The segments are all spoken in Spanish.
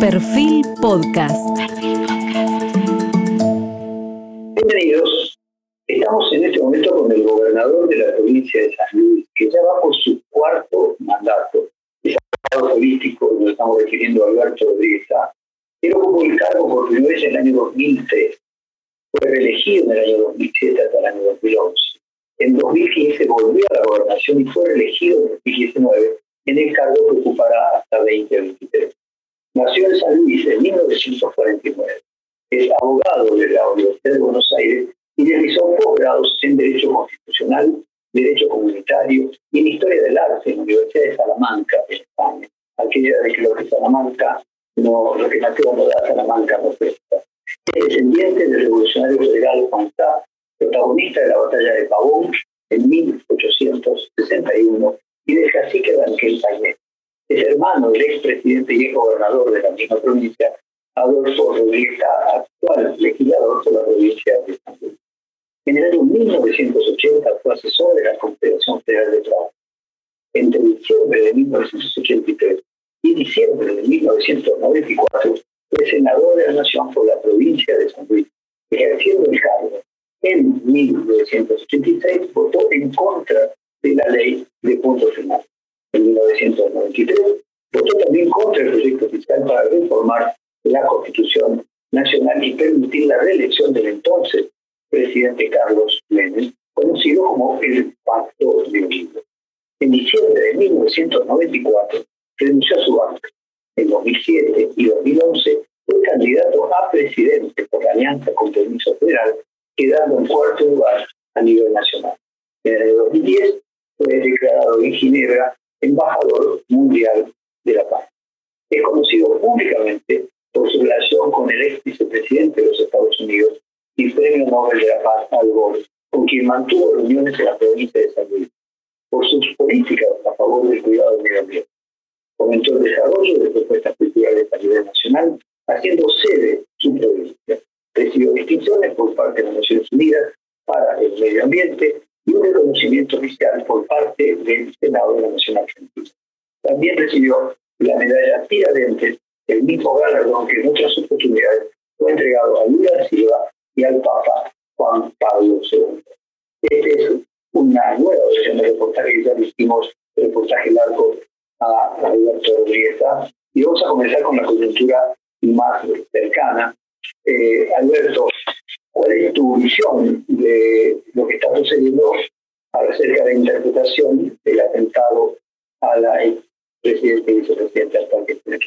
Perfil Podcast. Bienvenidos. Estamos en este momento con el gobernador de la provincia de San Luis, que ya va por su cuarto mandato. Es abogado político, nos estamos refiriendo a Alberto Rodríguez Él ocupó el cargo por primera vez en el año 2003. Fue reelegido en el año 2007 hasta el año 2011. En 2015 volvió a la gobernación y fue reelegido en 2019 en el cargo que ocupará hasta 2023. Nació en San Luis en 1949. Es abogado de la Universidad de Buenos Aires y realizó posgrados en Derecho Constitucional, Derecho Comunitario y en Historia del Arte en la Universidad de Salamanca, en España. Aquella de que lo que Salamanca no, lo que nació no da Salamanca no presta. Es descendiente del revolucionario federal Juan Sá, protagonista de la batalla de Pavón en 1861 y del cacique Ranquel Painet. Es hermano del expresidente y gobernador de la misma provincia, Adolfo Rodríguez, actual legislador de la provincia de San Luis. En el año 1980 fue asesor de la Confederación Federal de Trabajo. Entre diciembre de 1983 y diciembre de 1994 fue senador de la Nación por la provincia de San Luis, ejerciendo el cargo. En 1983 votó en contra de la ley de punto final. En 1993 votó también contra el proyecto fiscal para reformar la Constitución Nacional y permitir la reelección del entonces presidente Carlos Menem, conocido como el Pacto de Unido. En diciembre de 1994 renunció a su banca. En 2007 y 2011 fue candidato a presidente por la Alianza con Permiso Federal, quedando en cuarto lugar a nivel nacional. En el 2010 fue declarado en Ginebra embajador mundial de la paz. Es conocido públicamente por su relación con el ex vicepresidente de los Estados Unidos y premio Nobel de la Paz Al Gore, con quien mantuvo reuniones en la provincia de San Luis, por sus políticas a favor del cuidado del medio ambiente. Fomentó el desarrollo de propuestas culturales a nivel nacional, haciendo sede su provincia. Recibió distinciones por parte de las Naciones Unidas para el medio ambiente y un reconocimiento oficial por parte del Senado de la Nación Argentina. También recibió la medalla Tiradentes, el mismo galardón que en otras oportunidades fue entregado a Lula Silva y al Papa Juan Pablo II. Esta es una nueva versión de reportaje ya hicimos, reportaje largo a Alberto Rodríguez. Y vamos a comenzar con la coyuntura más cercana. Eh, Alberto, ¿Cuál es tu visión de lo que está sucediendo acerca de la interpretación del atentado a la presidenta y vicepresidenta actual que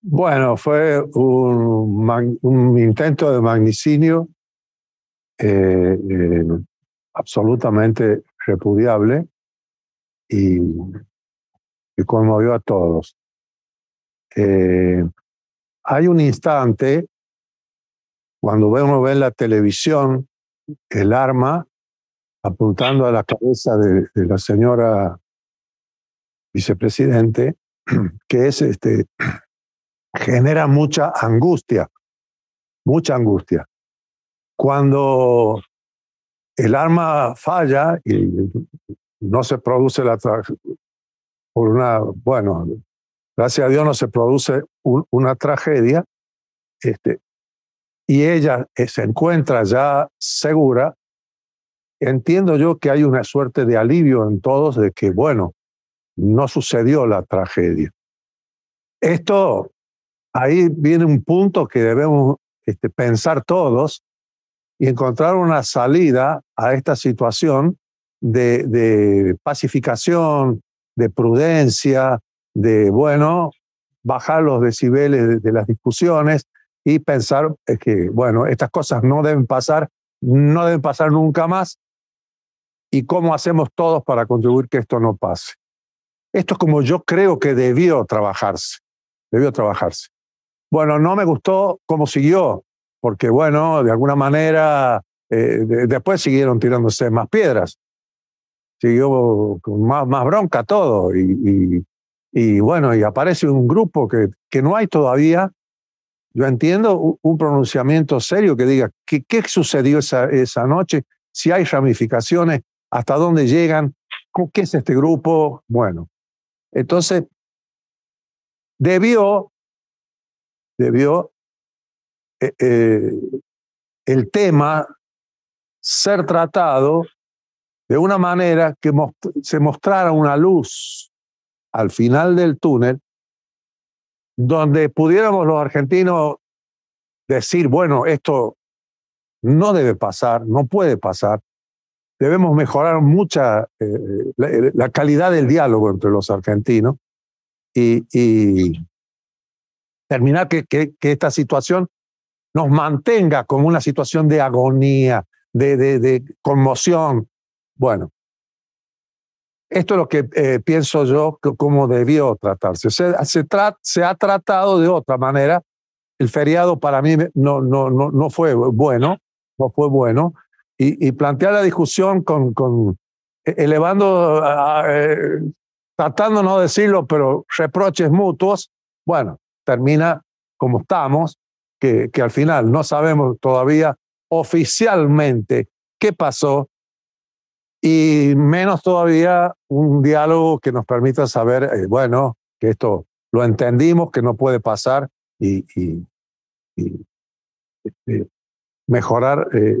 Bueno, fue un, un, intento de magnicidio eh, eh, absolutamente repudiable y, y, conmovió a todos. Eh, hay un instante cuando uno ve en la televisión el arma apuntando a la cabeza de, la señora vicepresidente, que es este, genera mucha angustia, mucha angustia. Cuando el arma falla y no se produce la por una, bueno, gracias a Dios no se produce una tragedia, este, y ella eh, se encuentra ya segura, entiendo yo que hay una suerte de alivio en todos de que, bueno, no sucedió la tragedia. Esto, ahí viene un punto que debemos este, pensar todos y encontrar una salida a esta situación de, de pacificación, de prudencia, de, bueno, bajar los decibeles de las discusiones y pensar que, bueno, estas cosas no deben pasar, no deben pasar nunca más y cómo hacemos todos para contribuir que esto no pase. Esto es como yo creo que debió trabajarse, debió trabajarse. Bueno, no me gustó cómo siguió, porque bueno, de alguna manera eh, después siguieron tirándose más piedras, siguió con más, más bronca todo y, y, bueno, y aparece un grupo que, que no hay todavía yo entiendo un pronunciamiento serio que diga qué, sucedió esa, esa noche, si hay ramificaciones, hasta dónde llegan, qué es este grupo. Bueno, entonces, debió, debió eh, eh, el tema ser tratado de una manera que se mostrara una luz al final del túnel, donde pudiéramos los argentinos decir, bueno, esto no debe pasar, no puede pasar, debemos mejorar mucha eh, la, calidad del diálogo entre los argentinos y, terminar que, que, esta situación nos mantenga como una situación de agonía, de, de, conmoción. Bueno, esto es lo que eh, pienso yo cómo debió tratarse. Se, ha tratado de otra manera. El feriado para mí no, no, no, no fue bueno, no fue bueno y, plantear la discusión con, con e, elevando, eh, tratando no decirlo, pero reproches mutuos, bueno, termina como estamos, que, que al final no sabemos todavía oficialmente qué pasó y menos todavía un diálogo que nos permita saber, eh, bueno, que esto lo entendimos, que no puede pasar y, y, y este, mejorar. Eh,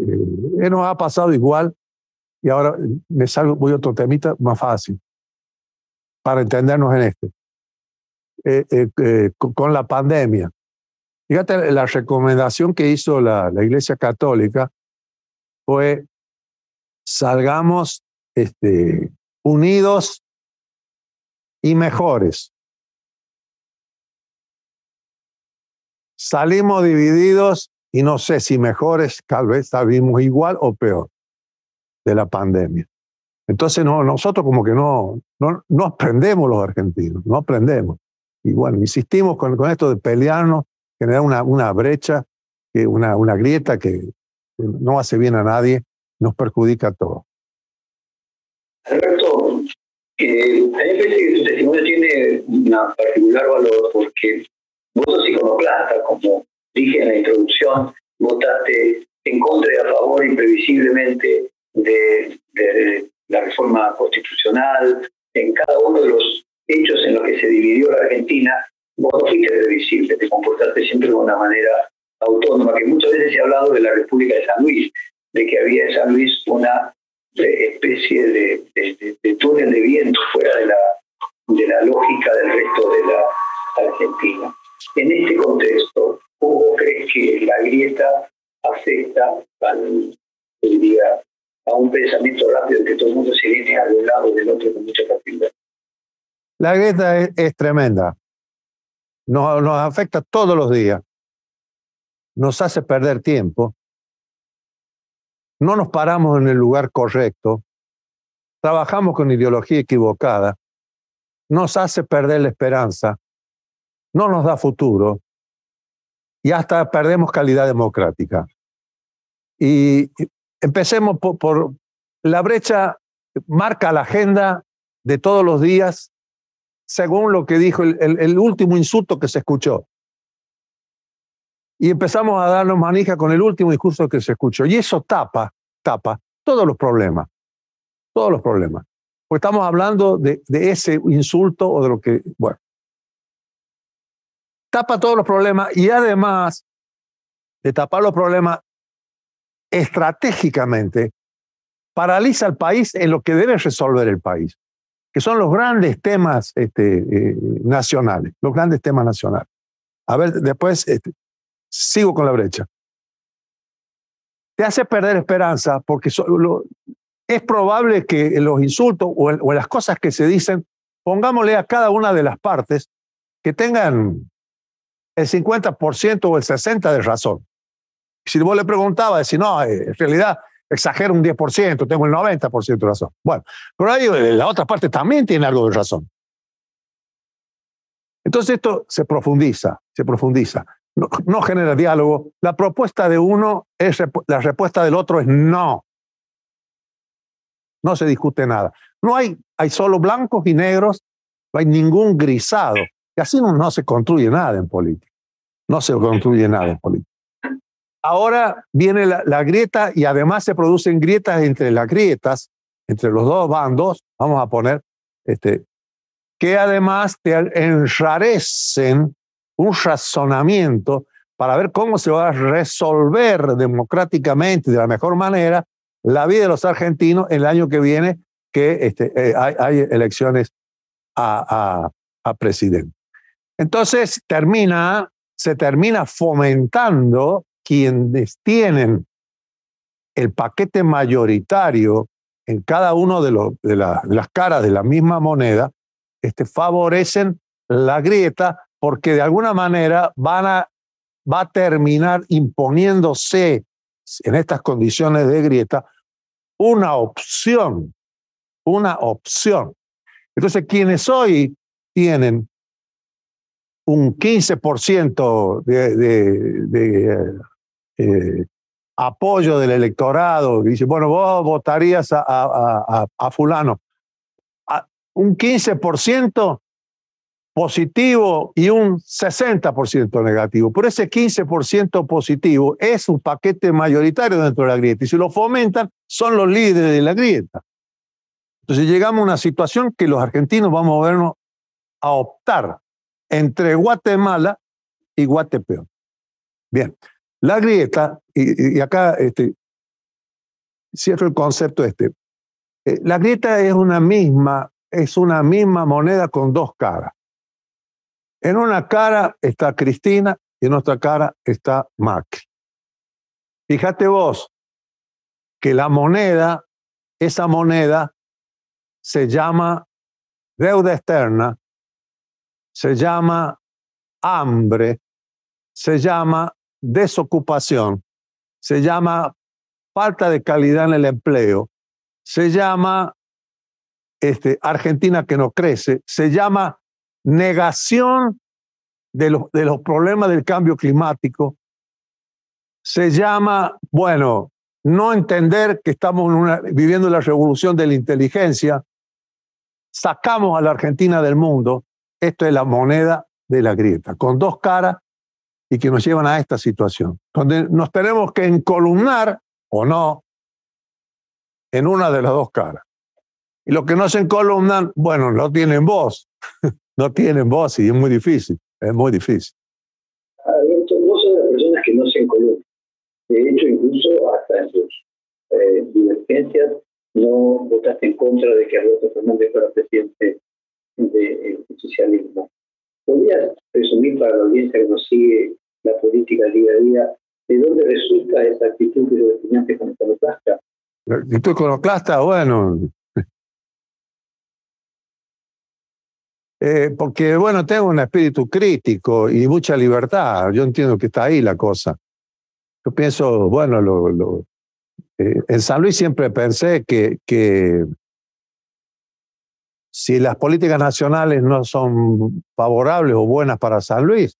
eh, nos ha pasado igual y ahora me salgo, voy a otro temita más fácil para entendernos en este. Eh, eh, con la pandemia. Fíjate, la recomendación que hizo la, la Iglesia Católica fue salgamos este, unidos y mejores. Salimos divididos y no sé si mejores, tal vez salimos igual o peor de la pandemia. Entonces no, nosotros como que no, no, no aprendemos los argentinos, no aprendemos. Y bueno, insistimos con, con esto de pelearnos, generar una, una brecha, una, una grieta que no hace bien a nadie, nos perjudica a todos. Alberto, eh, a mí parece que tu testimonio tiene un particular valor porque vos sos iconoclasta, como dije en la introducción, votaste en contra y a favor imprevisiblemente de, la reforma constitucional, en cada uno de los hechos en los que se dividió la Argentina, vos no fuiste previsible, te comportaste siempre de una manera autónoma, que muchas veces se ha hablado de la República de San Luis, de que había en San Luis una eh, especie de, de, túnel de viento fuera de la, de la lógica del resto de la Argentina. En este contexto, ¿Cómo crees que la grieta afecta al, diría, a un pensamiento rápido que todo el mundo se viene a un lado del otro con mucha facilidad? La grieta es, tremenda. Nos, nos afecta todos los días. Nos hace perder tiempo. No nos paramos en el lugar correcto. Trabajamos con ideología equivocada. Nos hace perder la esperanza. No nos da futuro y hasta perdemos calidad democrática. Y empecemos por, la brecha, marca la agenda de todos los días según lo que dijo el, último insulto que se escuchó. Y empezamos a darnos manija con el último discurso que se escuchó. Y eso tapa, tapa todos los problemas, todos los problemas. Porque estamos hablando de, ese insulto o de lo que, bueno, tapa todos los problemas y además de tapar los problemas estratégicamente, paraliza al país en lo que debe resolver el país, que son los grandes temas este, eh, nacionales, los grandes temas nacionales. A ver, después este, sigo con la brecha. Te hace perder esperanza porque es probable que los insultos o, las cosas que se dicen, pongámosle a cada una de las partes que tengan el 50% o el 60% de razón. Si vos le preguntabas, decir, no, eh, en realidad exagero un 10%, tengo el 90% de razón. Bueno, pero ahí eh, la otra parte también tiene algo de razón. Entonces esto se profundiza, se profundiza. No, genera diálogo. La propuesta de uno es, la respuesta del otro es no. No se discute nada. No hay, hay solo blancos y negros, no hay ningún grisado. Y así no, no se construye nada en política. No se construye nada en política. Ahora viene la, grieta y además se producen grietas entre las grietas, entre los dos bandos, vamos a poner, este, que además te enrarecen un razonamiento para ver cómo se va a resolver democráticamente de la mejor manera la vida de los argentinos el año que viene que este, eh, hay, elecciones a, a, presidente. Entonces termina, se termina fomentando quienes tienen el paquete mayoritario en cada uno de, de, las caras de la misma moneda, este, favorecen la grieta porque de alguna manera van a, va a terminar imponiéndose en estas condiciones de grieta una opción, una opción. Entonces, quienes hoy tienen un 15% de, de, de eh, apoyo del electorado, dice, bueno, vos votarías a, fulano. un 15% positivo y un 60% negativo. Pero ese 15% positivo es un paquete mayoritario dentro de la grieta. Y si lo fomentan, son los líderes de la grieta. Entonces llegamos a una situación que los argentinos vamos a vernos a optar entre Guatemala y Guatepeor. Bien, la grieta, y, acá este, cierro el concepto este, eh, la grieta es una misma, es una misma moneda con dos caras. En una cara está Cristina y en otra cara está Macri. Fíjate vos que la moneda, esa moneda se llama deuda externa, se llama hambre, se llama desocupación, se llama falta de calidad en el empleo, se llama este, Argentina que no crece, se llama negación de los, de los problemas del cambio climático, se llama, bueno, no entender que estamos viviendo la revolución de la inteligencia, sacamos a la Argentina del mundo, esto es la moneda de la grieta, con dos caras y que nos llevan a esta situación, donde nos tenemos que encolumnar o no en una de las dos caras. Y los que no se encolumnan, bueno, no tienen voz, no tienen voz y es muy difícil, es muy difícil. Alberto, vos sos de las personas que no se encolumnan. De hecho, incluso hasta en sus eh, divergencias, no votaste en contra de que Alberto Fernández fuera presidente del socialismo. ¿Podrías resumir para la audiencia que nos sigue la política día a día de dónde resulta esa actitud de los estudiantes con iconoclasta? La actitud iconoclasta, bueno. Eh, porque, bueno, tengo un espíritu crítico y mucha libertad. Yo entiendo que está ahí la cosa. Yo pienso, bueno, eh, en San Luis siempre pensé que, que si las políticas nacionales no son favorables o buenas para San Luis,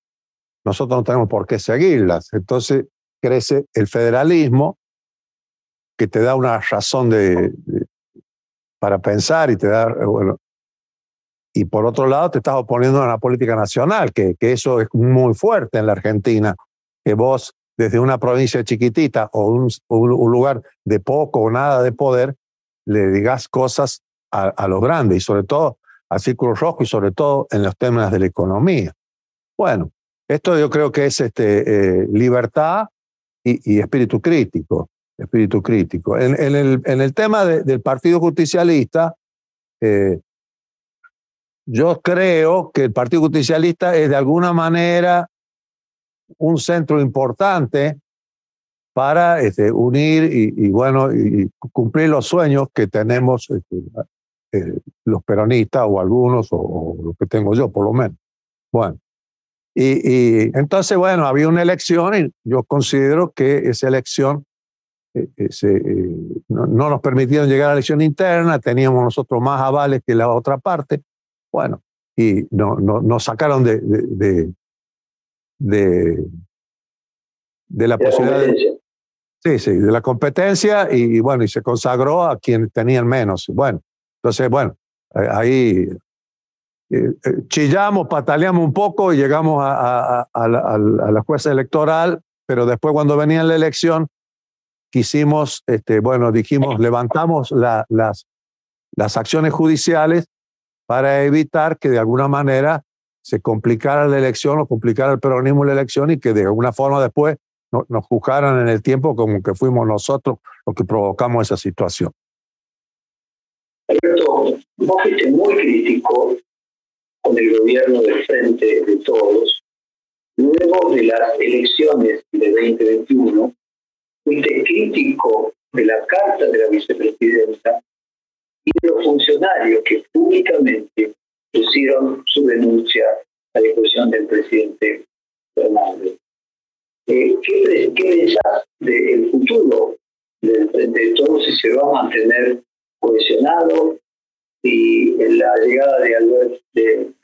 nosotros no tenemos por qué seguirlas. Entonces crece el federalismo, que te da una razón de, para pensar y te da, bueno, y por otro lado te estás oponiendo a una política nacional, que, que eso es muy fuerte en la Argentina, que vos desde una provincia chiquitita o un, un lugar de poco o nada de poder, le digas cosas a, lo grande y sobre todo al Círculo Rojo y sobre todo en los temas de la economía. Bueno, esto yo creo que es este, eh, libertad y, espíritu crítico. Espíritu crítico. En, el, en el, tema del Partido Justicialista, eh, yo creo que el Partido Justicialista es de alguna manera un centro importante para este, unir y, bueno y cumplir los sueños que tenemos este, eh, los peronistas o algunos, o, lo que tengo yo por lo menos. Bueno, y, y, entonces, bueno, había una elección y yo considero que esa elección eh, eh, no, nos permitieron llegar a la elección interna, teníamos nosotros más avales que la otra parte, bueno, y no, no, nos sacaron de, de, de, de la posibilidad de... Sí, sí, de la competencia y, bueno, y se consagró a quien tenían menos. Bueno, entonces, bueno, eh, ahí eh, eh, chillamos, pataleamos un poco y llegamos a, a, la, jueza electoral, pero después cuando venía la elección, quisimos, este, bueno, dijimos, levantamos las, las acciones judiciales para evitar que de alguna manera se complicara la elección o complicara el peronismo la elección y que de alguna forma después nos juzgaran en el tiempo como que fuimos nosotros los que provocamos esa situación. Alberto, vos fuiste muy crítico con el gobierno del Frente de Todos. Luego de las elecciones de 2021, fuiste crítico de la carta de la vicepresidenta y de los funcionarios que públicamente pusieron su denuncia a discusión del presidente Fernández. Eh, ¿Qué, pensás del futuro del Frente de Todos si se va a mantener cohesionado y la llegada de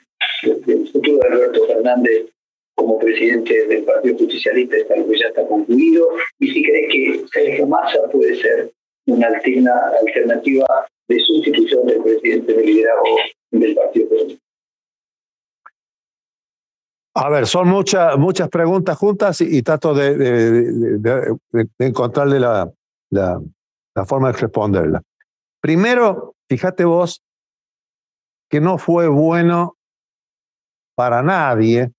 del futuro de Alberto Fernández como presidente del Partido Justicialista está algo que ya está concluido. Y si crees que Sergio Massa puede ser una alternativa de sustitución del presidente del liderazgo del Partido Político. A ver, son muchas muchas preguntas juntas y, trato de, de, encontrarle la, la, la forma de responderla. Primero, fíjate vos que no fue bueno para nadie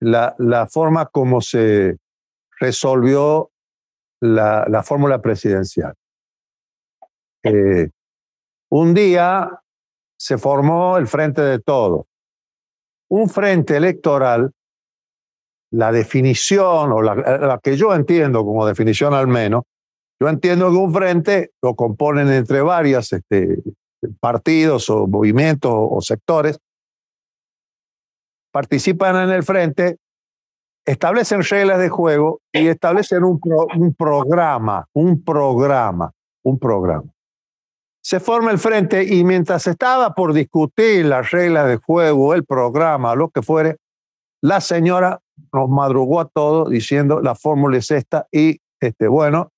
la, la forma como se resolvió la, la fórmula presidencial. Eh, un día se formó el Frente de Todo. Un frente electoral, la definición, o la, que yo entiendo como definición al menos, yo entiendo que un frente lo componen entre varios este, partidos o movimientos o sectores, participan en el frente, establecen reglas de juego y establecen un programa, un programa, un programa. Se forma el frente y mientras estaba por discutir las reglas de juego, el programa, lo que fuere, la señora nos madrugó a todos diciendo la fórmula es esta y este, bueno,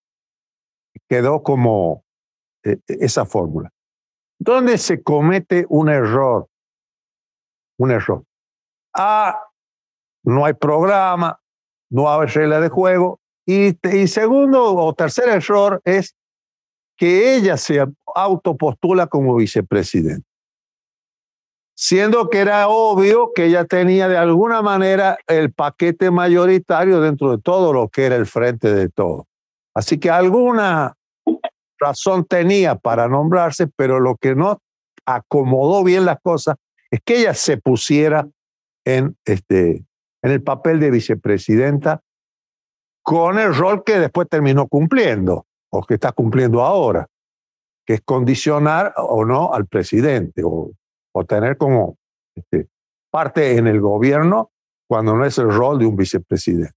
quedó como eh, esa fórmula. ¿Dónde se comete un error? Un error. Ah, no hay programa, no hay regla de juego. Y, y segundo o tercer error es que ella se autopostula como vicepresidente. Siendo que era obvio que ella tenía de alguna manera el paquete mayoritario dentro de todo lo que era el frente de todo. Así que alguna razón tenía para nombrarse, pero lo que no acomodó bien las cosas es que ella se pusiera en, este, en el papel de vicepresidenta con el rol que después terminó cumpliendo, o que está cumpliendo ahora, que es condicionar o no al presidente, o, o tener como este, parte en el gobierno cuando no es el rol de un vicepresidente.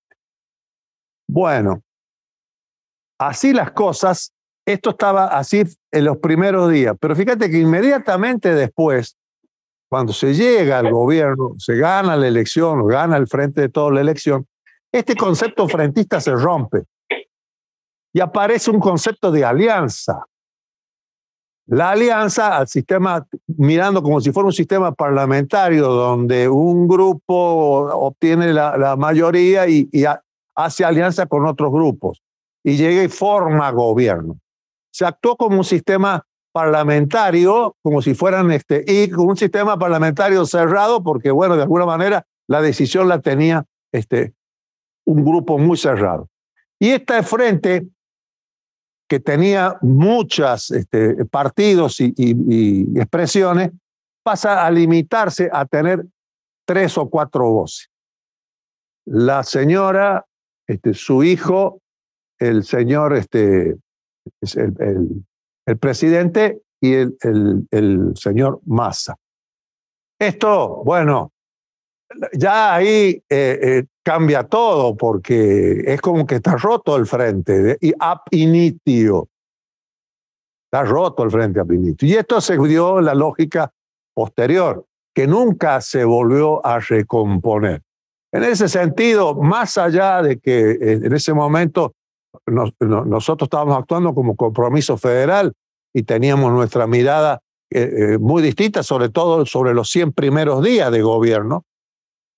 Bueno, Así las cosas, esto estaba así en los primeros días, pero fíjate que inmediatamente después, cuando se llega al gobierno, se gana la elección, gana el frente de toda la elección, este concepto frentista se rompe y aparece un concepto de alianza. La alianza al sistema, mirando como si fuera un sistema parlamentario donde un grupo obtiene la, mayoría y hace alianza con otros grupos y llega y forma gobierno. Se actuó como un sistema parlamentario, como si fueran este, y un sistema parlamentario cerrado, porque, bueno, de alguna manera la decisión la tenía este, un grupo muy cerrado. Y este frente, que tenía muchos este, partidos y, expresiones, pasa a limitarse a tener tres o cuatro voces. La señora, este, su hijo el señor, este, el, el, presidente y el, el, señor Massa. Esto, bueno, ya ahí eh, eh, cambia todo porque es como que está roto el frente y ab initio. Está roto el frente ab initio. Y esto se dio la lógica posterior, que nunca se volvió a recomponer. En ese sentido, más allá de que en ese momento nosotros estábamos actuando como compromiso federal y teníamos nuestra mirada eh, eh, muy distinta, sobre todo sobre los 100 primeros días de gobierno.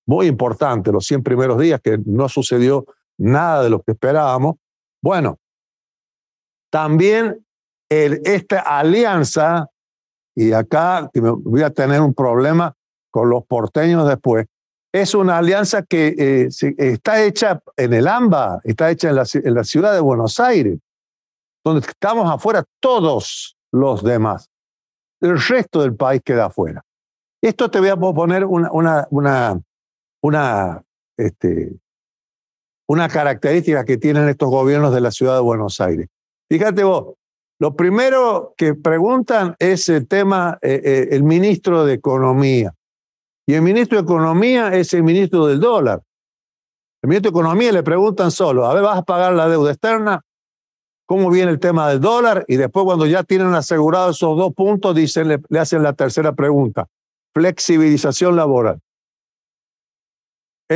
Muy importante, los 100 primeros días que no sucedió nada de lo que esperábamos. Bueno, también esta alianza y acá voy a tener un problema con los porteños después, es una alianza que eh, está hecha en el AMBA, está hecha en la, en la ciudad de Buenos Aires, donde estamos afuera todos los demás. El resto del país queda afuera. Esto te voy a poner una, una, una, una, este, una característica que tienen estos gobiernos de la ciudad de Buenos Aires. Fíjate vos, lo primero que preguntan es el tema, eh, eh, el ministro de Economía. Y el ministro de Economía es el ministro del dólar. El ministro de Economía le preguntan solo, a ver, ¿vas a pagar la deuda externa? ¿Cómo viene el tema del dólar? Y después cuando ya tienen asegurados esos dos puntos, dicen, le hacen la tercera pregunta flexibilización laboral.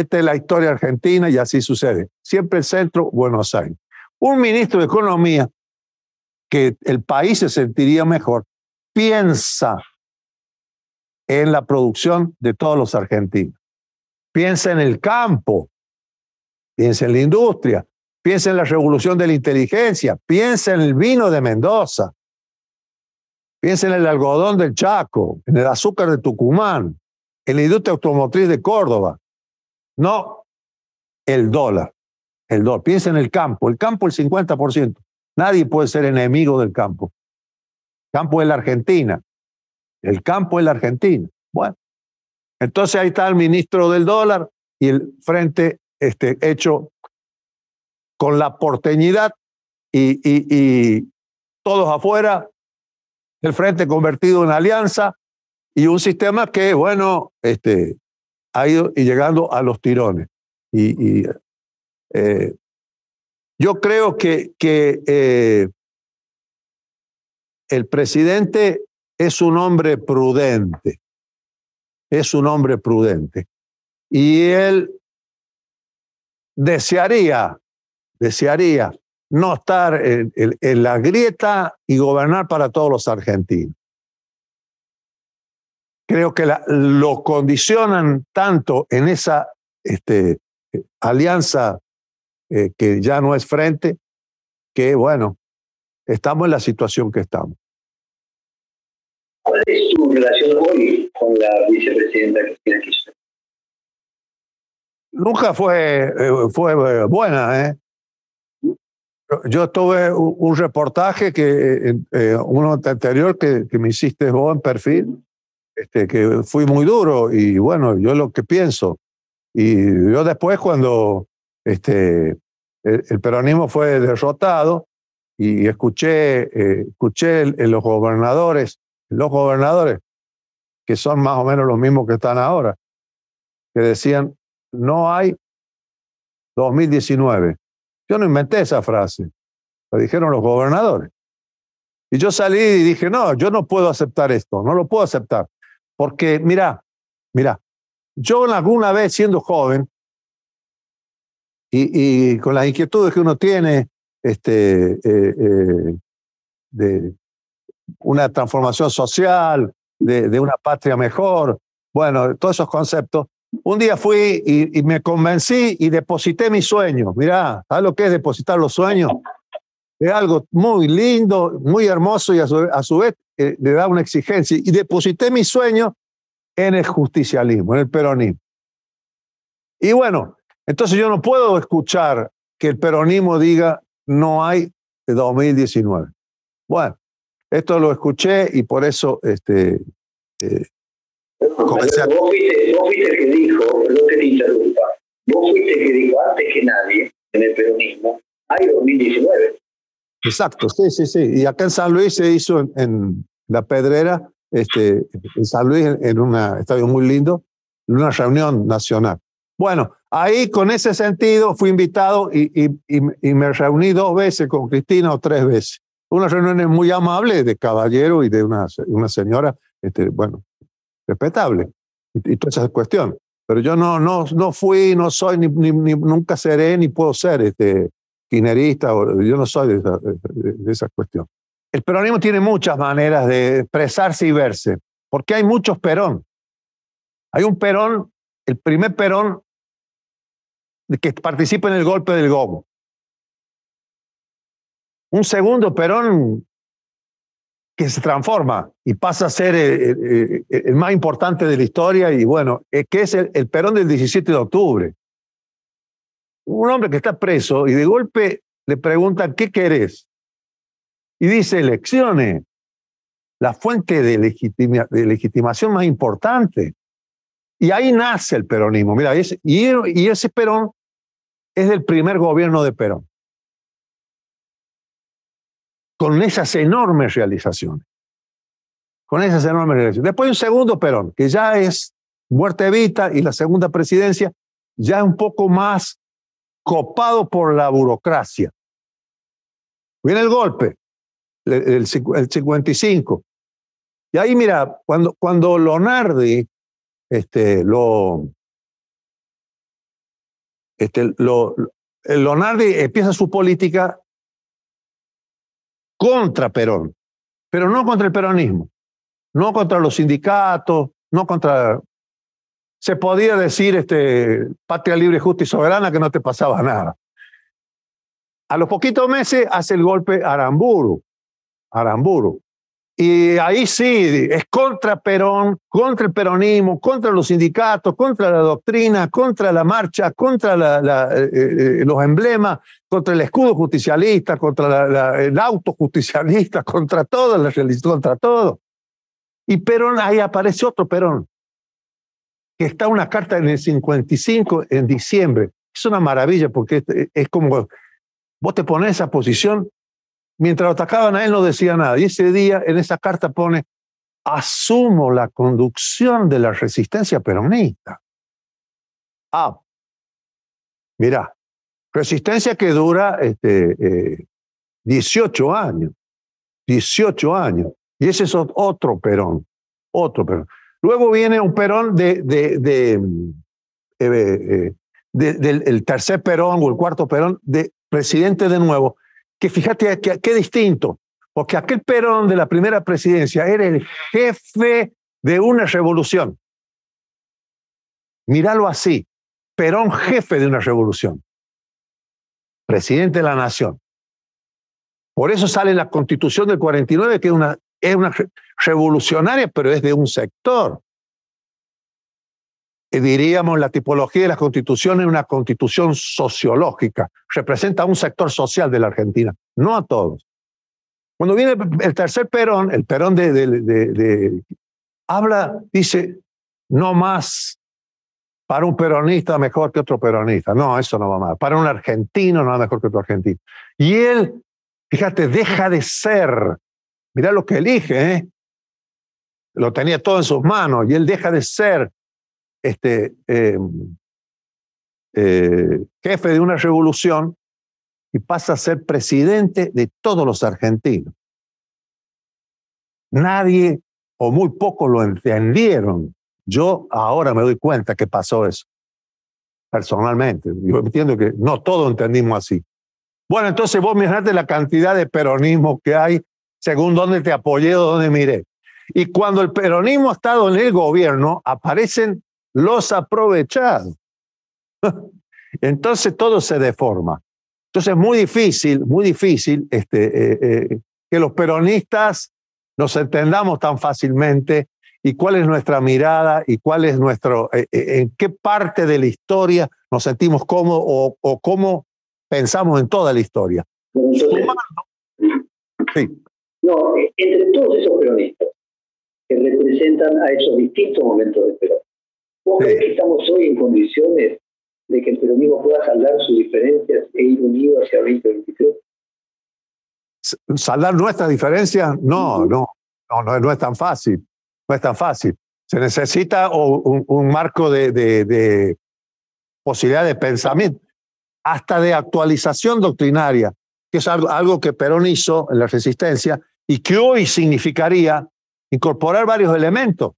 Esta es la historia argentina y así sucede. Siempre el centro, Buenos Aires. Un ministro de Economía que el país se sentiría mejor, piensa en la producción de todos los argentinos. Piensa en el campo, piensa en la industria, piensa en la revolución de la inteligencia, piensa en el vino de Mendoza, Piensa en el algodón del Chaco, en el azúcar de Tucumán, en la industria automotriz de Córdoba. No el dólar. El dólar. Piensa en el campo. El campo el 50%. Nadie puede ser enemigo del campo. El campo es la Argentina. El campo es la Argentina. Bueno, entonces ahí está el ministro del dólar y el frente este, hecho con la porteñidad y, y, y todos afuera el frente convertido en alianza y un sistema que, bueno, este, ha ido y llegando a los tirones. Y, eh, yo creo que, eh, el presidente es un hombre prudente, es un hombre prudente. Y él desearía, desearía no estar en, la grieta y gobernar para todos los argentinos. Creo que lo condicionan tanto en esa este, alianza eh, que ya no es frente, que bueno, estamos en la situación que estamos. ¿Cuál es tu relación hoy con la vicepresidenta Cristina Kirchner? Nunca fue, eh, fue buena, ¿eh? Yo tuve un reportaje que, eh, eh, uno anterior que, que, me hiciste vos en perfil, este, que fui muy duro y bueno, yo lo que pienso. Y yo después cuando este, el, peronismo fue derrotado y escuché, eh, escuché en los gobernadores, los gobernadores, que son más o menos los mismos que están ahora, que decían, no hay 2019 yo no inventé esa frase, lo dijeron los gobernadores. Y yo salí y dije, no, yo no puedo aceptar esto, no lo puedo aceptar. Porque, mira, mira, yo alguna vez siendo joven y, con las inquietudes que uno tiene este, eh, eh, de una transformación social, de, una patria mejor, bueno, todos esos conceptos, un día fui y, me convencí y deposité mis sueños. Mirá, ¿sabes lo que es depositar los sueños? Es algo muy lindo, muy hermoso y a su, vez eh, le da una exigencia. Y deposité mis sueños en el justicialismo, en el peronismo. Y bueno, entonces yo no puedo escuchar que el peronismo diga no hay de 2019. Bueno, esto lo escuché y por eso este, eh, Vos fuiste, el que dijo, que te interrumpa, vos fuiste el que dijo antes que nadie en el peronismo, hay 2019. Exacto, sí, sí, sí. Y acá en San Luis se hizo en, la Pedrera, este, en San Luis, en un estadio muy lindo, en una reunión nacional. Bueno, ahí con ese sentido fui invitado y, y, y, me reuní dos veces con Cristina o tres veces. Una reunión muy amable de caballero y de una, una señora, este, bueno, respetable y, toda esa cuestión. Pero yo no, no, no fui, no soy, ni, ni, nunca seré, ni puedo ser este, yo no soy de esa, de cuestión. El peronismo tiene muchas maneras de expresarse y verse, porque hay muchos perón. Hay un perón, el primer perón que participa en el golpe del gobo. Un segundo perón que se transforma y pasa a ser el, más importante de la historia y bueno, que es el, Perón del 17 de octubre. Un hombre que está preso y de golpe le preguntan, ¿qué querés? Y dice, elecciones, la fuente de, legitimación más importante. Y ahí nace el peronismo. Mira, y, ese Perón es del primer gobierno de Perón con esas enormes realizaciones. Con esas enormes realizaciones. Después un segundo Perón, que ya es muerte Evita y la segunda presidencia, ya un poco más copado por la burocracia. Viene el golpe, el, 55. Y ahí, mira, cuando, cuando Lonardi este, lo, este, lo, Lonardi empieza su política contra Perón, pero no contra el peronismo, no contra los sindicatos, no contra... Se podía decir, este, patria libre, justa y soberana, que no te pasaba nada. A los poquitos meses hace el golpe Aramburu, Aramburu. Y ahí sí, es contra Perón, contra el peronismo, contra los sindicatos, contra la doctrina, contra la marcha, contra eh, eh, los emblemas, contra el escudo justicialista, contra el auto justicialista, contra todo, la contra todo. Y Perón, ahí aparece otro Perón, que está una carta en el 55, en diciembre. Es una maravilla porque es, como, vos te pones esa posición Mientras lo atacaban a él no decía nada. Y ese día en esa carta pone, asumo la conducción de la resistencia peronista. Ah, mira, resistencia que dura este, 18 eh, años, 18 años. Y ese es otro Perón, otro Perón. Luego viene un Perón de, eh, eh, del tercer Perón o el cuarto Perón, de presidente de nuevo, que fíjate qué distinto, porque aquel Perón de la primera presidencia era el jefe de una revolución. Míralo así, Perón jefe de una revolución, presidente de la nación. Por eso sale la constitución del 49, que es una, es una revolucionaria, pero es de un sector. Eh, diríamos, la tipología de la constitución es una constitución sociológica, representa a un sector social de la Argentina, no a todos. Cuando viene el tercer Perón, el Perón de, de, habla, dice, no más para un peronista mejor que otro peronista. No, eso no va más. Para un argentino no va mejor que otro argentino. Y él, fíjate, deja de ser. Mirá lo que elige, ¿eh? Lo tenía todo en sus manos y él deja de ser este, em, eh, jefe de una revolución y pasa a ser presidente de todos los argentinos. Nadie o muy pocos lo entendieron. Yo ahora me doy cuenta que pasó eso, personalmente. Yo entiendo que no todos entendimos así. Bueno, entonces vos mirate la cantidad de peronismo que hay según dónde te apoyé o dónde miré. Y cuando el peronismo ha estado en el gobierno, aparecen los aprovechados. Entonces todo se deforma. Entonces es muy difícil, muy difícil este, eh, eh, que los peronistas nos entendamos tan fácilmente y cuál es nuestra mirada y cuál es nuestro, eh, en qué parte de la historia nos sentimos cómodos o, o cómo pensamos en toda la historia. sí. No, entre todos esos peronistas que representan a esos distintos momentos de Perón, ¿Cómo sí. que estamos hoy en condiciones de que el peronismo pueda saldar sus diferencias e ir unido hacia 2023? ¿Saldar nuestras diferencias? No, no, no, no, es tan fácil. No es tan fácil. Se necesita un, un marco de, de, de posibilidad de pensamiento, hasta de actualización doctrinaria, que es algo, algo que Perón hizo en la resistencia y que hoy significaría incorporar varios elementos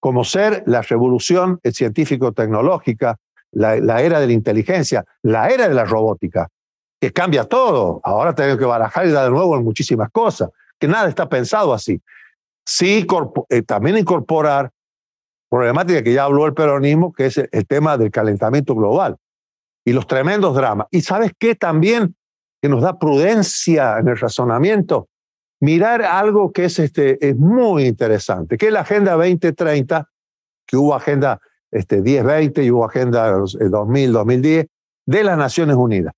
como ser la revolución científico-tecnológica, la, era de la inteligencia, la era de la robótica, que cambia todo. Ahora tenemos que barajar y dar de nuevo en muchísimas cosas, que nada está pensado así. Sí, eh, también incorporar problemática que ya habló el peronismo, que es el tema del calentamiento global y los tremendos dramas. Y sabes qué también que nos da prudencia en el razonamiento, mirar algo que es, este, es muy interesante, que es la Agenda 2030, que hubo Agenda este, 1020 y hubo Agenda 2000, 2010 de las Naciones Unidas.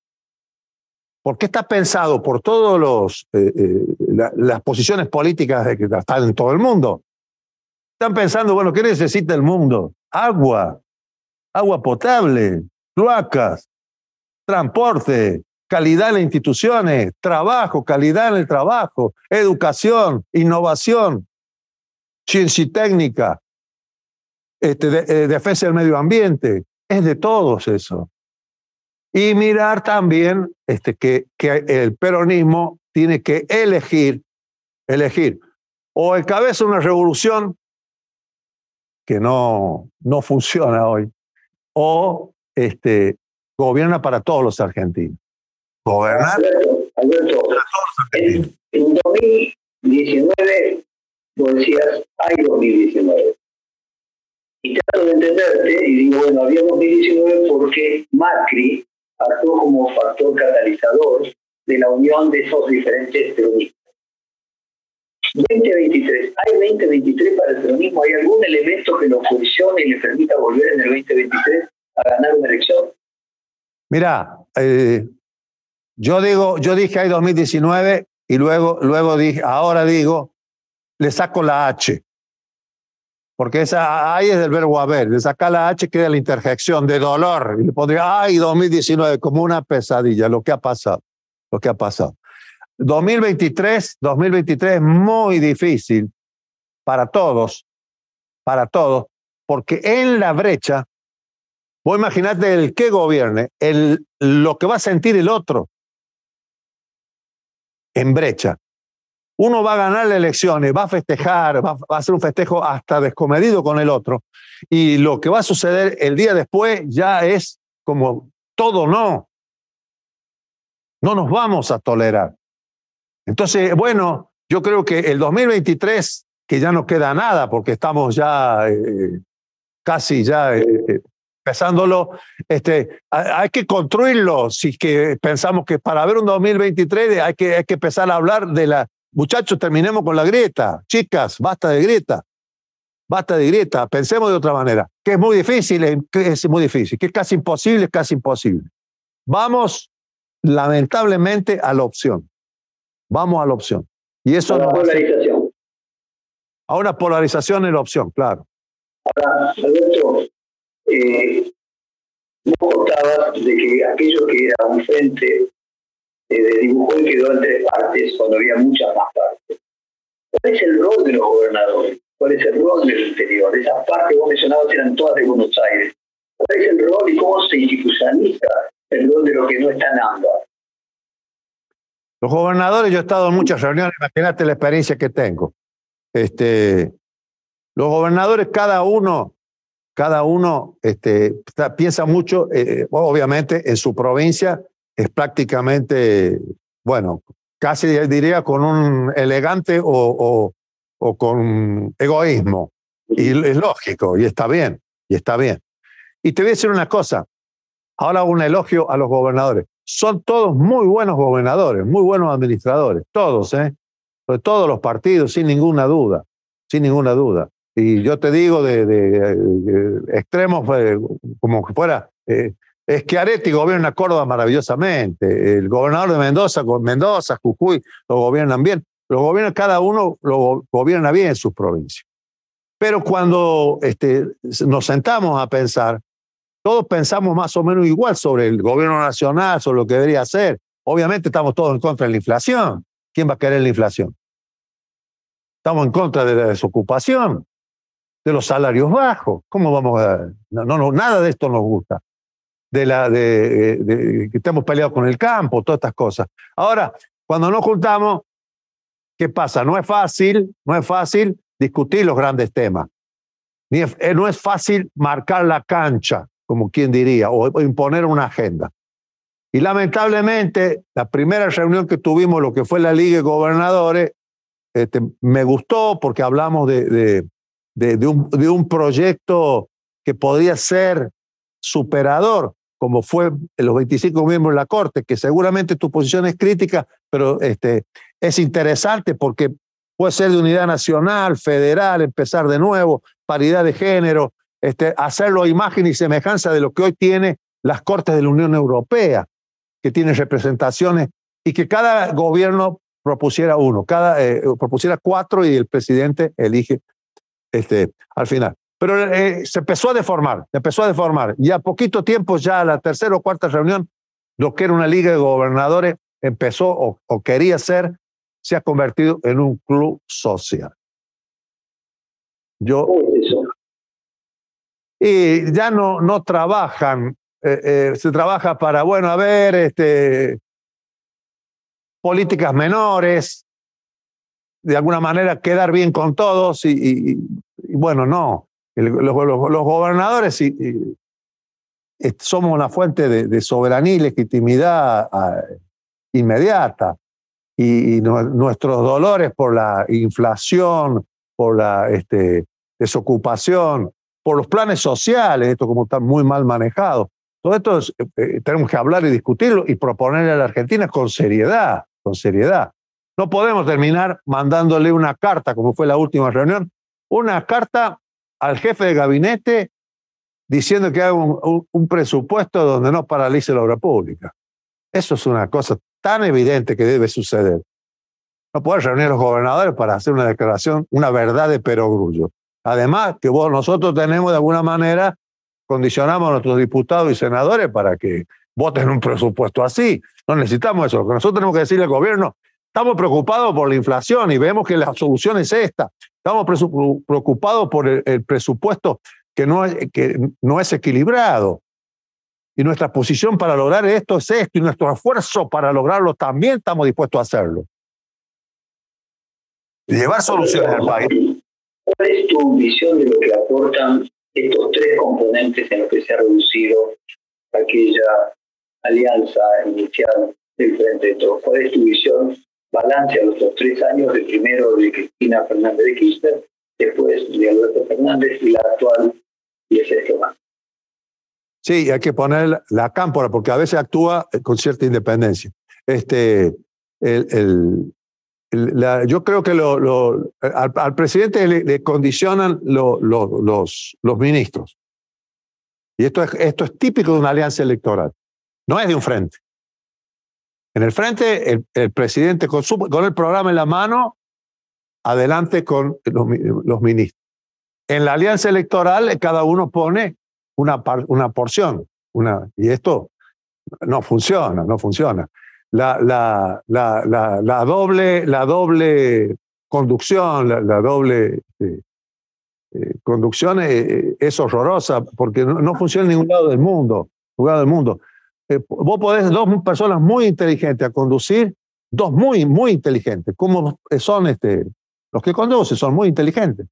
Porque está pensado por todas eh, eh, las posiciones políticas que están en todo el mundo. Están pensando, bueno, ¿qué necesita el mundo? Agua, agua potable, cloacas, transporte, calidad en las instituciones, trabajo, calidad en el trabajo, educación, innovación, ciencia y técnica, este, eh, defensa del medio ambiente. Es de todos eso. Y mirar también este, que, que el peronismo tiene que elegir, elegir, o encabeza una revolución que no, no funciona hoy, o este, gobierna para todos los argentinos. Gobernar Alberto, En, 2019, vos decías, hay 2019. Y trato de entenderte y digo, bueno, había 2019 porque Macri actuó como factor catalizador de la unión de esos diferentes peronistas. 2023, ¿hay 2023 para el peronismo? ¿Hay algún elemento que lo funcione y le permita volver en el 2023 a ganar una elección? Mira, eh, yo digo, yo dije hay 2019 y luego, luego dije, ahora digo, le saco la H. Porque esa ahí es del verbo haber, le saca la H queda la interjección de dolor. Y le pondría, ay, 2019, como una pesadilla, lo que ha pasado, lo que ha pasado. 2023, 2023 es muy difícil para todos, para todos, porque en la brecha, vos imaginate el que gobierne, el, lo que va a sentir el otro en brecha. Uno va a ganar las elecciones, va a festejar, va, a hacer un festejo hasta descomedido con el otro, y lo que va a suceder el día después ya es como todo no. No nos vamos a tolerar. Entonces, bueno, yo creo que el 2023, que ya no queda nada porque estamos ya eh, casi ya eh, eh, empezándolo, este, hay que construirlo. Si que pensamos que para ver un 2023 hay que, hay que empezar a hablar de la... Muchachos, terminemos con la grieta. Chicas, basta de grieta. Basta de grieta. Pensemos de otra manera. Que es muy difícil, es muy difícil. Que es casi imposible, es casi imposible. Vamos, lamentablemente, a la opción. Vamos a la opción. Y eso a la polarización. A una polarización es la opción, claro. Ahora, Alberto, eh, vos contabas de que aquello que era un frente eh, de dibujo quedó en tres partes cuando había muchas más partes. ¿Cuál es el rol de los gobernadores? ¿Cuál es el rol del interior? Esas partes vos mencionabas eran todas de Buenos Aires. ¿Cuál es el rol y cómo se institucionaliza el rol de lo que no está en ambas? Los gobernadores, yo he estado en muchas reuniones, imagínate la experiencia que tengo. Este, los gobernadores, cada uno, cada uno este, piensa mucho, eh, obviamente, en su provincia, es prácticamente, bueno, casi diría con un elegante o, con egoísmo. Y es lógico, y está bien, y está bien. Y te voy a decir una cosa, ahora un elogio a los gobernadores son todos muy buenos gobernadores, muy buenos administradores, todos, ¿eh? De todos los partidos, sin ninguna duda, sin ninguna duda. Y yo te digo de, extremos, eh, como que fuera, eh, es que Areti gobierna Córdoba maravillosamente, el gobernador de Mendoza, Mendoza, Jujuy, lo gobiernan bien, lo gobierna cada uno, lo gobierna bien en sus provincias. Pero cuando este, nos sentamos a pensar, todos pensamos más o menos igual sobre el gobierno nacional, sobre lo que debería hacer. Obviamente estamos todos en contra de la inflación. ¿Quién va a querer la inflación? Estamos en contra de la desocupación, de los salarios bajos. ¿Cómo vamos a.? No, no, nada de esto nos gusta. De la, de, que estamos peleados con el campo, todas estas cosas. Ahora, cuando nos juntamos, ¿qué pasa? No es fácil, no es fácil discutir los grandes temas. Ni eh, no es fácil marcar la cancha como quien diría, o, imponer una agenda. Y lamentablemente, la primera reunión que tuvimos, lo que fue la Liga de Gobernadores, este, me gustó porque hablamos de, un, de un proyecto que podría ser superador, como fue los 25 miembros de la Corte, que seguramente tu posición es crítica, pero este, es interesante porque puede ser de unidad nacional, federal, empezar de nuevo, paridad de género, este, hacerlo a imagen y semejanza de lo que hoy tiene las Cortes de la Unión Europea, que tienen representaciones, y que cada gobierno propusiera uno, cada eh, propusiera cuatro y el presidente elige este, al final. Pero eh, se empezó a deformar, se empezó a deformar. Y a poquito tiempo, ya a la tercera o cuarta reunión, lo que era una liga de gobernadores empezó o, quería ser, se ha convertido en un club social. Yo, y ya no, no trabajan, eh, se trabaja para, bueno, a ver, este, políticas menores, de alguna manera quedar bien con todos y, bueno, no. los, gobernadores somos una fuente de, soberanía y legitimidad ah, inmediata y, nuestros dolores por la inflación, por la este, desocupación, por los planes sociales, esto como están muy mal manejados. Todo esto eh, eh, tenemos que hablar y discutirlo y proponerle a la Argentina con seriedad con seriedad. No podemos terminar mandándole una carta, como fue la última reunión, una carta al jefe de gabinete diciendo que haga un, presupuesto donde no paralice la obra pública. Eso es una cosa tan evidente que debe suceder. No puedes reunir a los gobernadores para hacer una declaración, una verdad de perogrullo. Además, que nosotros tenemos de alguna manera, condicionamos a nuestros diputados y senadores para que voten un presupuesto así. No necesitamos eso. Lo que nosotros tenemos que decirle al gobierno, estamos preocupados por la inflación y vemos que la solución es esta. Estamos preocupados por el, presupuesto que no, es, que no es equilibrado. Y nuestra posición para lograr esto es esto, y nuestro esfuerzo para lograrlo también estamos dispuestos a hacerlo. Llevar soluciones al país. ¿Cuál es tu visión de lo que aportan estos tres componentes en los que se ha reducido aquella alianza inicial del Frente de Todos. ¿Cuál es tu visión? Balance a los tres años, de primero de Cristina Fernández de Kirchner, después de Alberto Fernández y la actual de Sergio Massa. Sí, hay que poner la cámpora porque a veces actúa con cierta independencia. Este, el, yo creo que lo, al, presidente le, condicionan los, los ministros. Y esto es, esto es típico de una alianza electoral. No es de un frente. En el frente, el, presidente con, el programa en la mano, adelante con los, ministros. En la alianza electoral, cada uno pone una, una porción. Una, y esto no funciona, no funciona. La, la, la, la, doble, la doble conducción, la, doble este, eh, conducción eh, es, horrorosa porque no, funciona en ningún lado del mundo. Lugar del mundo. Eh, vos podés dos personas muy inteligentes a conducir, dos muy, muy inteligentes, como son este, los que conducen, son muy inteligentes,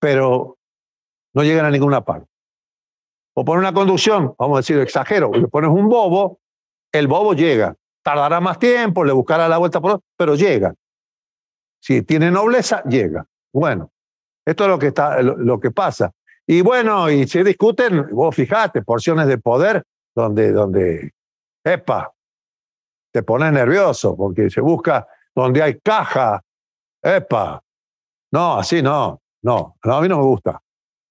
pero no llegan a ninguna parte. O poner una conducción, vamos a decir, exagero, le pones un bobo, el bobo llega. Tardará más tiempo, le buscará la vuelta por pero llega. Si tiene nobleza, llega. Bueno, esto es lo que, está, lo que pasa. Y bueno, y se discuten, vos fijate, porciones de poder donde, donde, epa, te pones nervioso porque se busca donde hay caja, epa. No, así no, no, a mí no me gusta.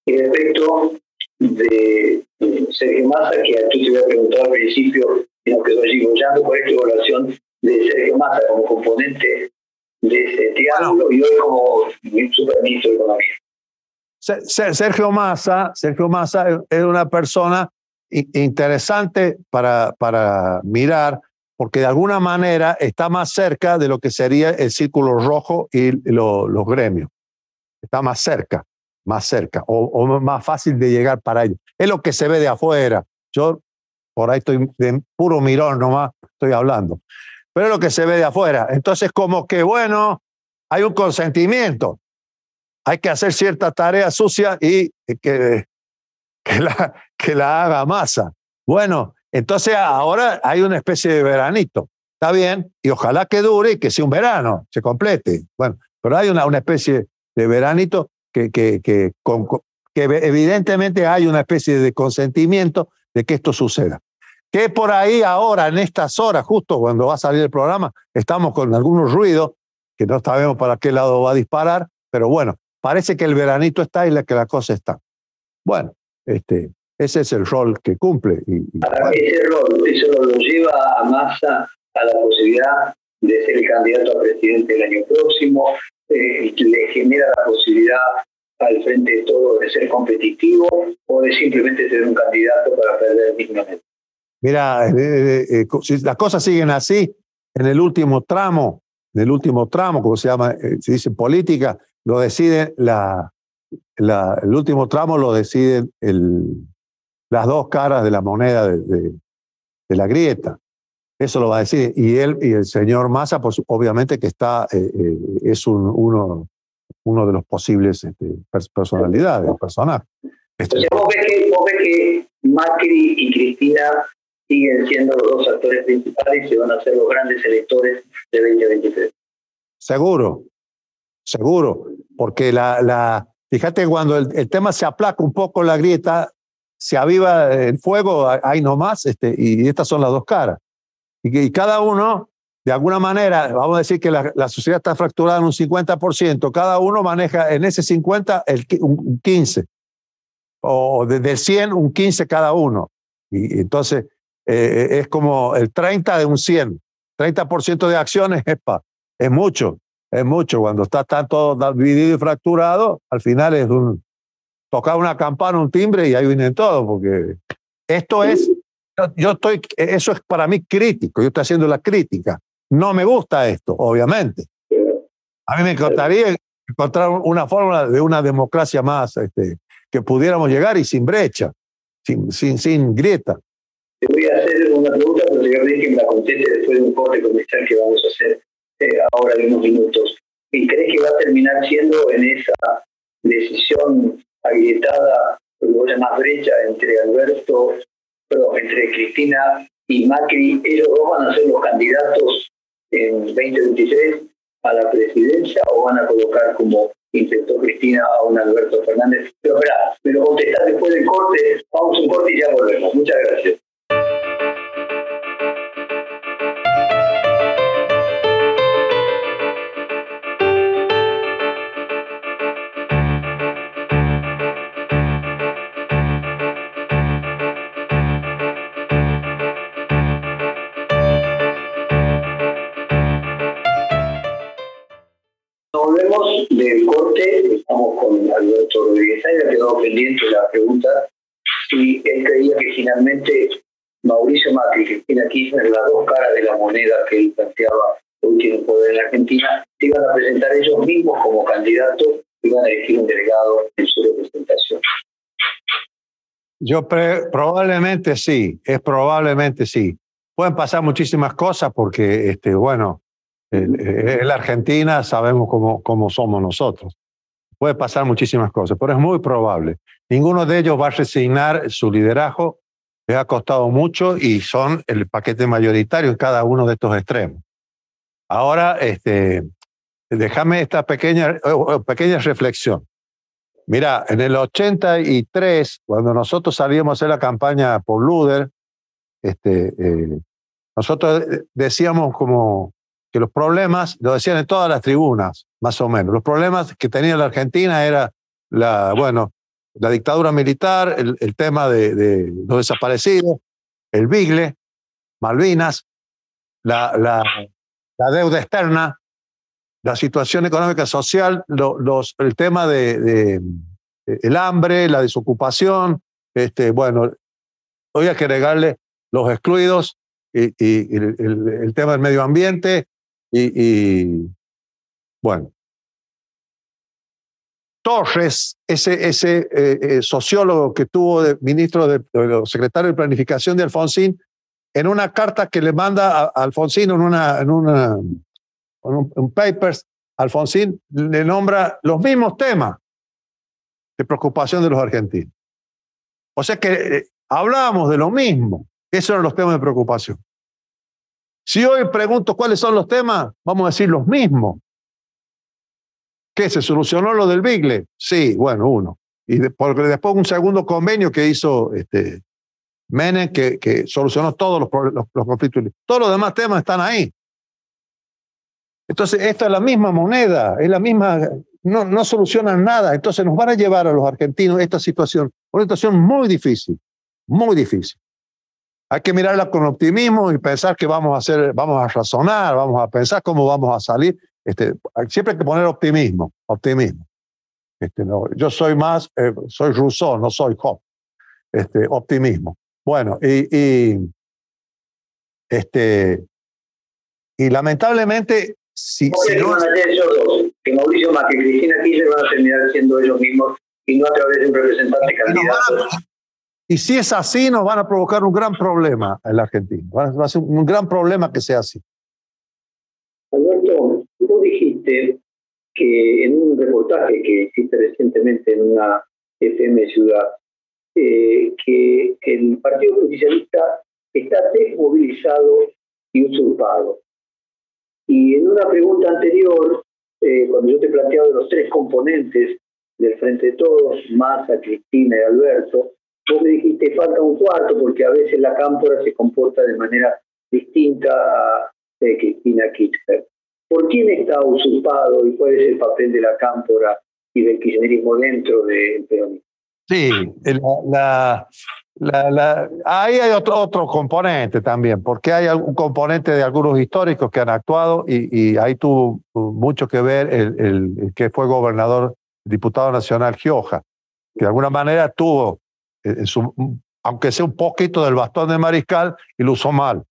Y respecto de Sergio Massa, que tú te iba a preguntar al principio, y nos quedó allí bollando con esta evaluación de Sergio Massa como componente de ese triángulo y hoy como superministro de Economía. Sergio Massa, Sergio Massa es una persona interesante para, para mirar porque de alguna manera está más cerca de lo que sería el círculo rojo y los gremios. Está más cerca, más cerca, o, más fácil de llegar para ellos. Es lo que se ve de afuera. Yo por ahí estoy de puro mirón nomás, estoy hablando. Pero es lo que se ve de afuera. Entonces, como que, bueno, hay un consentimiento. Hay que hacer cierta tarea sucia y que que la, que la haga masa. Bueno, entonces ahora hay una especie de veranito. Está bien, y ojalá que dure y que sea un verano, se complete. Bueno, pero hay una, una especie de veranito que, que, que, que evidentemente hay una especie de consentimiento de que esto suceda. que por ahí ahora, en estas horas, justo cuando va a salir el programa, estamos con algunos ruidos que no sabemos para qué lado va a disparar, pero bueno, parece que el veranito está y la, que la cosa está. Bueno, este, ese es el rol que cumple. Y, Ese rol, eso lo lleva a Massa a la posibilidad de ser el candidato a presidente el año próximo, eh, le genera la posibilidad al frente de todo de ser competitivo o de simplemente ser un candidato para perder dignamente. Mira, eh, eh, si las cosas siguen así, en el último tramo, en el último tramo, como se llama, se dice política, lo decide la, la, el último tramo lo deciden el, las dos caras de la moneda de, de, la grieta. Eso lo va a decir. Y él y el señor Massa, pues obviamente que está, eh, eh, es un, uno, uno de los posibles este, personalidades, personajes. Este, ¿vos, ves que, vos ves que Macri y Cristina siguen siendo los dos actores principales y van a ser los grandes electores de 2023. Seguro, seguro, porque la, la, fíjate cuando el, el, tema se aplaca un poco la grieta, se aviva el fuego, hay nomás, este, y estas son las dos caras. Y, y cada uno, de alguna manera, vamos a decir que la, la, sociedad está fracturada en un 50%, cada uno maneja en ese 50 el, un 15, o desde el 100 un 15 cada uno. Y, entonces eh, es como el 30 de un 100, 30% de acciones es, pa, es mucho, es mucho. Cuando está tanto dividido y fracturado, al final es un, tocar una campana, un timbre y ahí viene todo, porque esto es, yo estoy, eso es para mí crítico, yo estoy haciendo la crítica. No me gusta esto, obviamente. A mí me encantaría encontrar una fórmula de una democracia más este, que pudiéramos llegar y sin brecha, sin, sin, sin grieta. Te voy a hacer una pregunta, pero a que me la conteste después de un corte comercial que vamos a hacer eh, ahora en unos minutos. ¿Y crees que va a terminar siendo en esa decisión agrietada, más brecha entre Alberto, entre Cristina y Macri, ellos dos van a ser los candidatos en 2023 a la presidencia o van a colocar como intentó Cristina a un Alberto Fernández. Pero espera, me lo contestás después del corte, vamos a un corte y ya volvemos. Muchas gracias. Del corte, estamos con Alberto Rodríguez ha quedado pendiente la pregunta si él creía que finalmente Mauricio Macri y Cristina Kirchner, las dos caras de la moneda que él planteaba hoy tiene poder en Argentina, iban a presentar ellos mismos como candidatos iban a elegir un delegado en su representación. Yo probablemente sí, es probablemente sí. Pueden pasar muchísimas cosas porque, este, bueno, en la Argentina sabemos cómo, somos nosotros. Puede pasar muchísimas cosas, pero es muy probable. Ninguno de ellos va a resignar su liderazgo. Les ha costado mucho y son el paquete mayoritario en cada uno de estos extremos. Ahora, este, déjame esta pequeña, pequeña reflexión. Mira, en el 83, cuando nosotros salíamos a hacer la campaña por Luder, este, eh, nosotros decíamos como los problemas, lo decían en todas las tribunas, más o menos, los problemas que tenía la Argentina era la, bueno, la dictadura militar, el, tema de, los desaparecidos, el Bigle, Malvinas, la, la, la deuda externa, la situación económica social, lo, los, el tema de, el hambre, la desocupación, este, bueno, hoy hay que agregarle los excluidos y, el, tema del medio ambiente y, bueno, Torres, ese, eh, eh, sociólogo que tuvo de ministro de, secretario de planificación de Alfonsín, en una carta que le manda a, Alfonsín en un, un, papers, Alfonsín le nombra los mismos temas de preocupación de los argentinos. O sea que eh, hablábamos de lo mismo. Esos eran los temas de preocupación. Si hoy pregunto cuáles son los temas, vamos a decir los mismos. ¿Qué? ¿Se solucionó lo del Bigle? Sí, bueno, uno. Y porque después un segundo convenio que hizo este, Menem que, solucionó todos los, los, los conflictos. Todos los demás temas están ahí. Entonces, esta es la misma moneda, es la misma, no, no solucionan nada. Entonces, nos van a llevar a los argentinos esta situación, una situación muy difícil, muy difícil. Hay que mirarla con optimismo y pensar que vamos a hacer, vamos a razonar, vamos a pensar cómo vamos a salir. Este, siempre hay que poner optimismo, optimismo. Este, no, yo soy más, eh, soy Rousseau, no soy Hobbes. Este, optimismo. Bueno, y, y, este, y lamentablemente, si, si no, van a hacer esos dos, que Mauricio Macri y Cristina Kirchner van a terminar siendo ellos mismos y no a través de un representante candidato. Y si es así, nos van a provocar un gran problema en la Argentina. Va a ser un gran problema que sea así. Alberto, tú dijiste que en un reportaje que hiciste recientemente en una FM Ciudad, eh, que el Partido Justicialista está desmovilizado y usurpado. Y en una pregunta anterior, eh, cuando yo te planteaba los tres componentes del Frente de Todos, Massa, Cristina y Alberto, vos me dijiste falta un cuarto porque a veces la cámpora se comporta de manera distinta a eh, Cristina Kirchner. ¿Por quién está usurpado y cuál es el papel de la cámpora y del kirchnerismo dentro del peronismo? Sí, la, la, la, ahí hay otro, otro componente también, porque hay un componente de algunos históricos que han actuado y, y ahí tuvo mucho que ver el, el, el, que fue gobernador, diputado nacional Gioja, que de alguna manera tuvo, su, aunque sea un poquito del bastón de mariscal, y lo usó mal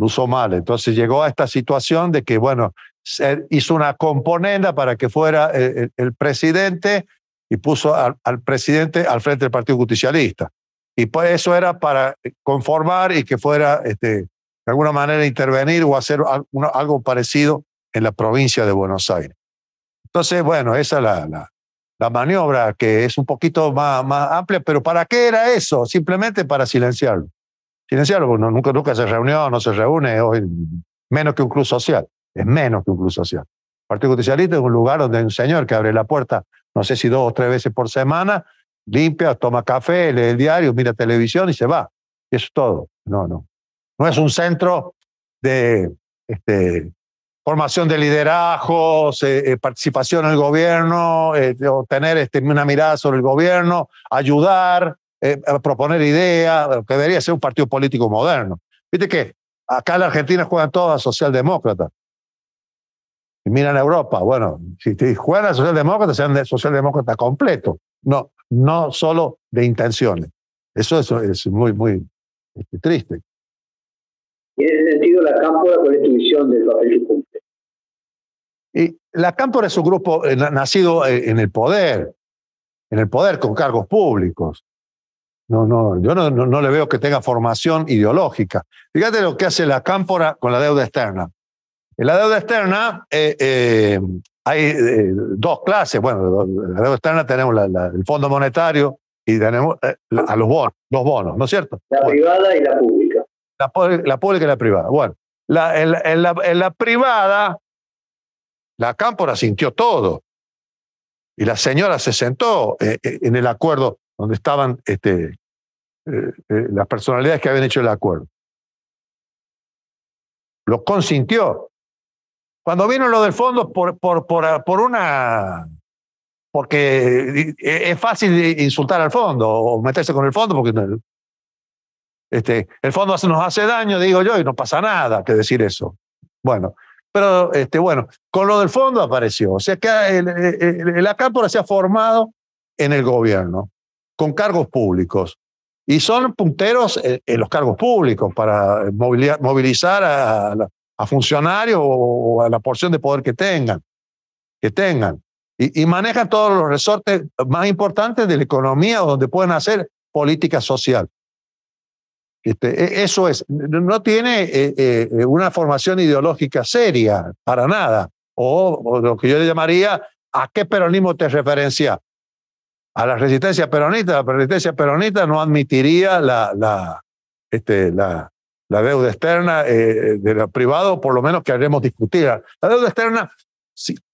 lo usó mal. Entonces llegó a esta situación de que, bueno, se hizo una componenda para que fuera el, el presidente y puso al, presidente al frente del Partido Justicialista. Y pues eso era para conformar y que fuera, este, de alguna manera, intervenir o hacer algo, parecido en la provincia de Buenos Aires. Entonces, bueno, esa es la, la maniobra que es un poquito más, más amplia, pero ¿para qué era eso? Simplemente para silenciarlo silenciarlo, porque no, nunca, nunca se reunió, no se reúne, hoy menos que un club social, es menos que un club social. El Partido Justicialista es un lugar donde hay un señor que abre la puerta, no sé si dos o tres veces por semana, limpia, toma café, lee el diario, mira televisión y se va. Y eso es todo. No, no. No es un centro de este, formación de liderazgos, eh, participación en el gobierno, eh, tener este, una mirada sobre el gobierno, ayudar, eh, proponer ideas, que debería ser un partido político moderno. Viste que acá en la Argentina juegan todas socialdemócratas. Y miran a Europa, bueno, si juegan a socialdemócratas, sean socialdemócratas completos, no, no solo de intenciones. Eso es, muy, muy este, triste. Y en ese sentido, la Cámpora, ¿cuál es tu visión del papel que? Y la Cámpora es un grupo eh, nacido en el poder, en el poder con cargos públicos. No, no, yo no, no, no, le veo que tenga formación ideológica. Fíjate lo que hace la cámpora con la deuda externa. En la deuda externa eh, eh, hay eh, dos clases. Bueno, la deuda externa tenemos la, la, el Fondo Monetario y tenemos eh, a los bonos, los bonos, ¿no es cierto? La bueno, privada y la pública. La, la, pública y la privada. Bueno, la, en, en, la, en la privada, la cámpora sintió todo. Y la señora se sentó en el acuerdo donde estaban este, eh, eh, las personalidades que habían hecho el acuerdo. Lo consintió. Cuando vino lo del fondo, por, por, por, por una. Porque es fácil insultar al fondo o meterse con el fondo, porque este, el fondo nos hace daño, digo yo, y no pasa nada que decir eso. Bueno, pero este, bueno, con lo del fondo apareció. O sea que el, el, el, la cámpora se ha formado en el gobierno, con cargos públicos y son punteros en los cargos públicos para movilizar a, a funcionarios o a la porción de poder que tengan, que tengan. Y, y, manejan todos los resortes más importantes de la economía donde pueden hacer política social. Este, eso es, no tiene eh, eh, una formación ideológica seria, para nada. O, lo que yo le llamaría, ¿a qué peronismo te referencia? a la resistencia peronista, la resistencia peronista no admitiría la, la, este, la, deuda externa eh, de lo privado, por lo menos que haremos discutir. La deuda externa,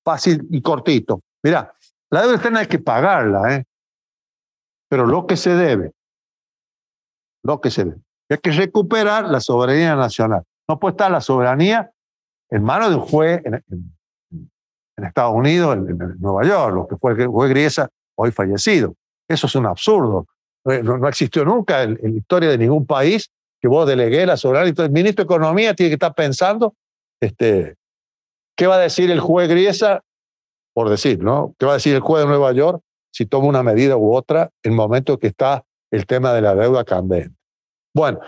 fácil y cortito. Mira, la deuda externa hay que pagarla, ¿eh? pero lo que se debe, lo que se dé. Hay que recuperar la soberanía nacional. No puede estar la soberanía en manos de un juez en, Estados Unidos, en, Nueva York, lo que fue el juez Griesa, hoy fallecido. Eso es un absurdo. No, existió nunca en, la historia de ningún país que vos delegué la soberanía. Entonces, el ministro de Economía tiene que estar pensando este, qué va a decir el juez Griesa, por decir, ¿no? ¿Qué va a decir el juez de Nueva York si toma una medida u otra en el momento que está el tema de la deuda candente? Bueno,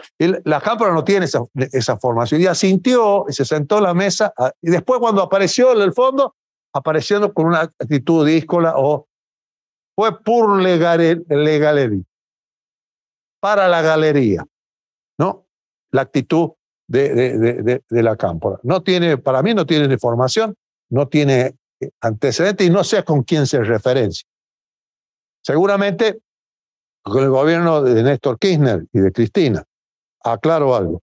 la Cámara no tiene esa, esa, formación y asintió y se sentó en la mesa y después cuando apareció en el fondo, apareciendo con una actitud díscola o fue por legalería, para la galería, ¿no? La actitud de, la Cámpora. No tiene, para mí no tiene formación, no tiene antecedentes y no sé con quién se referencia. Seguramente con el gobierno de Néstor Kirchner y de Cristina. Aclaro algo.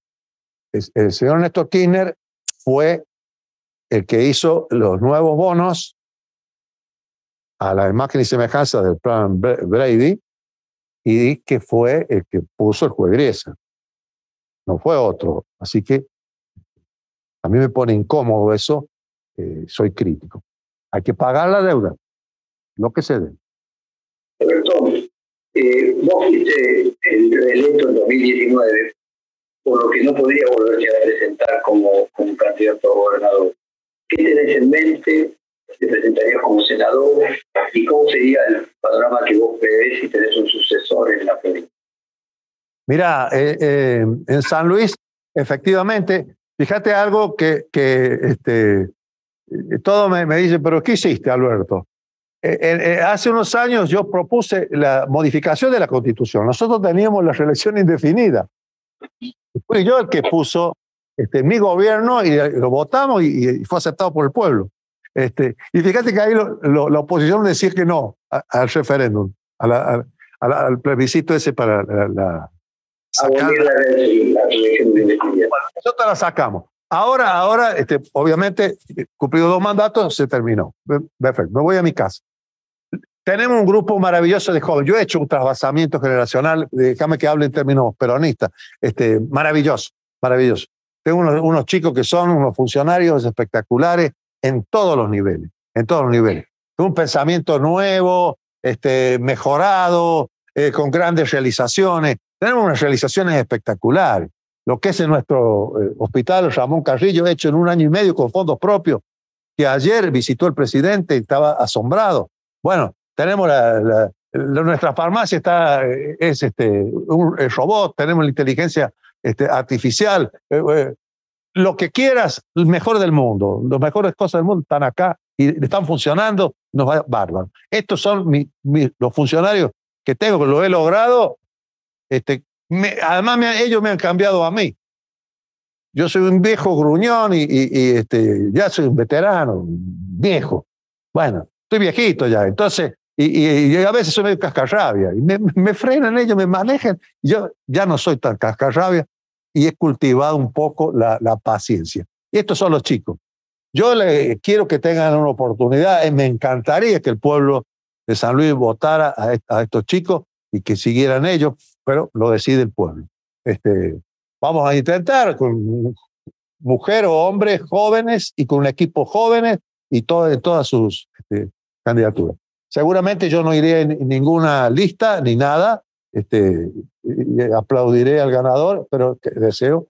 El señor Néstor Kirchner fue el que hizo los nuevos bonos a la imagen y semejanza del plan Brady y que fue el que puso el juez. No fue otro. Así que a mí me pone incómodo eso. Eh, soy crítico. Hay que pagar la deuda, lo que se dé. Eh, vos fuiste electo en 2019, por lo que no podría volverse a presentar como, como candidato a gobernador. ¿Qué tenés en mente? ¿Te presentarías como senador? ¿Y cómo sería el panorama que vos prevés si tenés un sucesor en la provincia? Mira, eh, eh, en San Luis, efectivamente, fíjate algo que, que este, todo me, me dice, pero ¿qué hiciste, Alberto? Eh, eh, hace unos años yo propuse la modificación de la constitución. Nosotros teníamos la reelección indefinida. Fui yo el que puso este, mi gobierno y lo votamos y, fue aceptado por el pueblo. Este, y fíjate que ahí la oposición decía que no al referéndum, al plebiscito ese para la... la nosotros la sacamos. Ahora, ahora, este, obviamente, cumplido dos mandatos, se terminó. Perfecto, me voy a mi casa. Tenemos un grupo maravilloso de jóvenes. Yo he hecho un trasvasamiento generacional, déjame que hable en términos peronistas, este, maravilloso, maravilloso. Tengo unos, chicos que son unos funcionarios espectaculares en todos los niveles, en todos los niveles. Un pensamiento nuevo, este, mejorado, eh, con grandes realizaciones. Tenemos unas realizaciones espectaculares. Lo que es en nuestro eh, hospital Ramón Carrillo, hecho en un año y medio con fondos propios, que ayer visitó el presidente y estaba asombrado. Bueno, tenemos la, nuestra farmacia está, es este, un robot, tenemos la inteligencia este, artificial, eh, eh, lo que quieras, el mejor del mundo, las mejores cosas del mundo están acá y están funcionando, nos va bárbaro. Estos son los funcionarios que tengo, que lo he logrado. Este, además, ellos me han cambiado a mí. Yo soy un viejo gruñón y, este, ya soy un veterano, viejo. Bueno, estoy viejito ya. Entonces, y, a veces soy medio cascarrabia. Y me, frenan ellos, me manejan. Yo ya no soy tan cascarrabia y he cultivado un poco la, la paciencia. Y estos son los chicos. Yo le, quiero que tengan una oportunidad. Me encantaría que el pueblo de San Luis votara a, a estos chicos y que siguieran ellos, pero lo decide el pueblo. Este, vamos a intentar con mujeres o hombres jóvenes y con un equipo jóvenes y todo, todas sus este, candidaturas. Seguramente yo no iré en ninguna lista ni nada, este, aplaudiré al ganador, pero deseo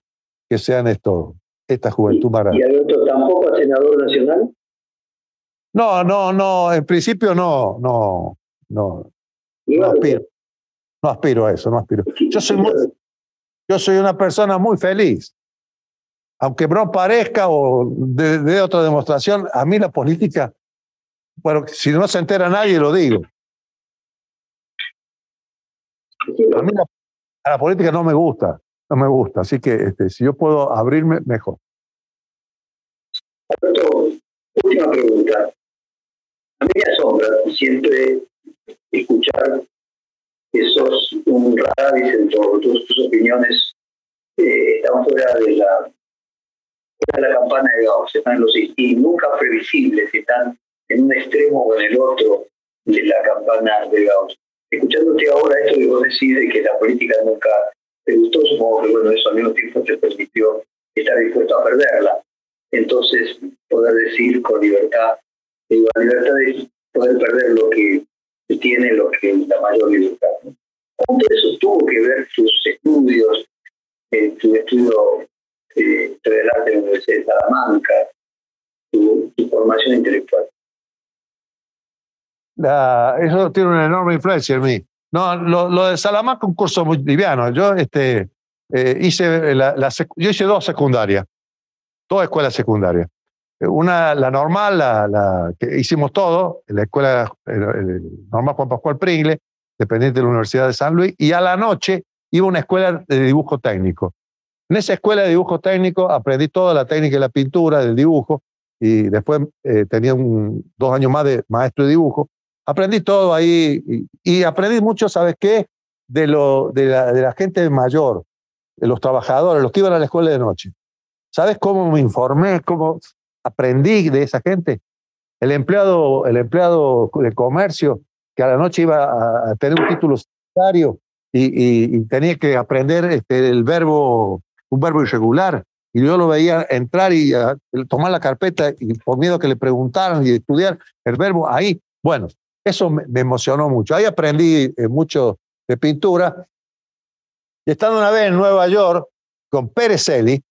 que sean esto, esta juventud maravillosa. ¿Y Alberto tampoco a senador nacional? No, no, no, en principio no, no, no, no aspiro, no aspiro a eso, no aspiro. Yo soy, yo soy una persona muy feliz. Aunque no parezca o de, de otra demostración, a mí la política bueno, si no se entera nadie, lo digo. A mí la, política no me gusta, no me gusta, así que este, si yo puedo abrirme, mejor. última pregunta. A mí me asombra siempre escuchar que sos un raro en todas tus opiniones eh, están fuera de la, de la campana de Gauss, están los y nunca previsibles, están en un extremo o en el otro de la campana de Gauss. Escuchándote ahora esto que vos decís de que la política nunca te gustó, supongo que bueno, eso al mismo tiempo te permitió estar dispuesto a perderla. Entonces, poder decir con libertad, digo, la libertad de poder perder lo que tiene, lo que es la mayor libertad. ¿Cómo eso tuvo que ver tus estudios, eh, tu estudio eh, de arte en la Universidad de Salamanca, tu, formación intelectual? Eso tiene una enorme influencia en mí. No, lo, lo de Salamanca un curso muy liviano. Yo este, eh, hice la, yo hice dos secundarias, dos escuelas secundarias. Una, la normal, la, la que hicimos todo, la escuela normal Juan Pascual Pringle, dependiente de la Universidad de San Luis, y a la noche iba a una escuela de dibujo técnico. En esa escuela de dibujo técnico aprendí toda la técnica de la pintura, del dibujo, y después eh, tenía un, dos años más de maestro de dibujo. Aprendí todo ahí y, aprendí mucho, ¿sabes qué? De, lo, de, la, de la gente mayor, de los trabajadores, los que iban a la escuela de noche. ¿Sabes cómo me informé? ¿Cómo aprendí de esa gente? El empleado, el empleado de comercio que a la noche iba a, tener un título secundario y, tenía que aprender este, el verbo, un verbo irregular. Y yo lo veía entrar y tomar la carpeta y por miedo que le preguntaran y estudiar el verbo ahí. Bueno, eso me, emocionó mucho. Ahí aprendí eh, mucho de pintura. Y estando una vez en Nueva York con Pérez Eli,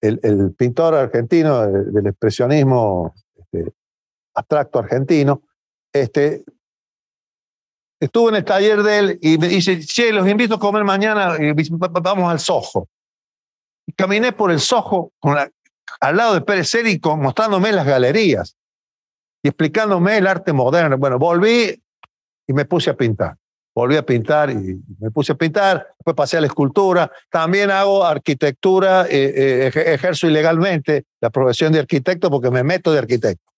el, pintor argentino del, expresionismo este, abstracto argentino, este, estuve en el taller de él y me dice, che, los invito a comer mañana, y vamos al Soho. Y caminé por el con al lado de Pérez Eli mostrándome las galerías y explicándome el arte moderno. Bueno, volví y me puse a pintar. Volví a pintar y me puse a pintar, después pasé a la escultura. También hago arquitectura, eh, eh, ejerzo ilegalmente la profesión de arquitecto porque me meto de arquitecto.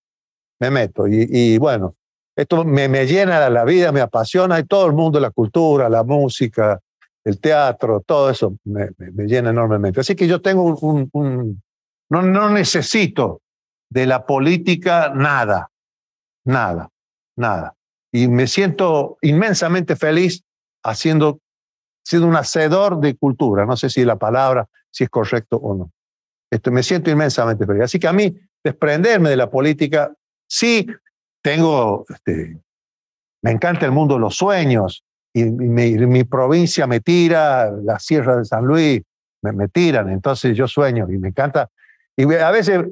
Me meto. Y, bueno, esto me, me, llena la vida, me apasiona y todo el mundo, la cultura, la música, el teatro, todo eso me, me, llena enormemente. Así que yo tengo un, un, no, no necesito de la política nada, nada, nada. Y me siento inmensamente feliz haciendo, siendo un hacedor de cultura. No sé si la palabra, si es correcto o no. Esto, me siento inmensamente feliz. Así que a mí, desprenderme de la política, sí tengo, este, me encanta el mundo los sueños, y, mi, provincia me tira, la Sierra de San Luis me, me tiran, entonces yo sueño y me encanta. Y a veces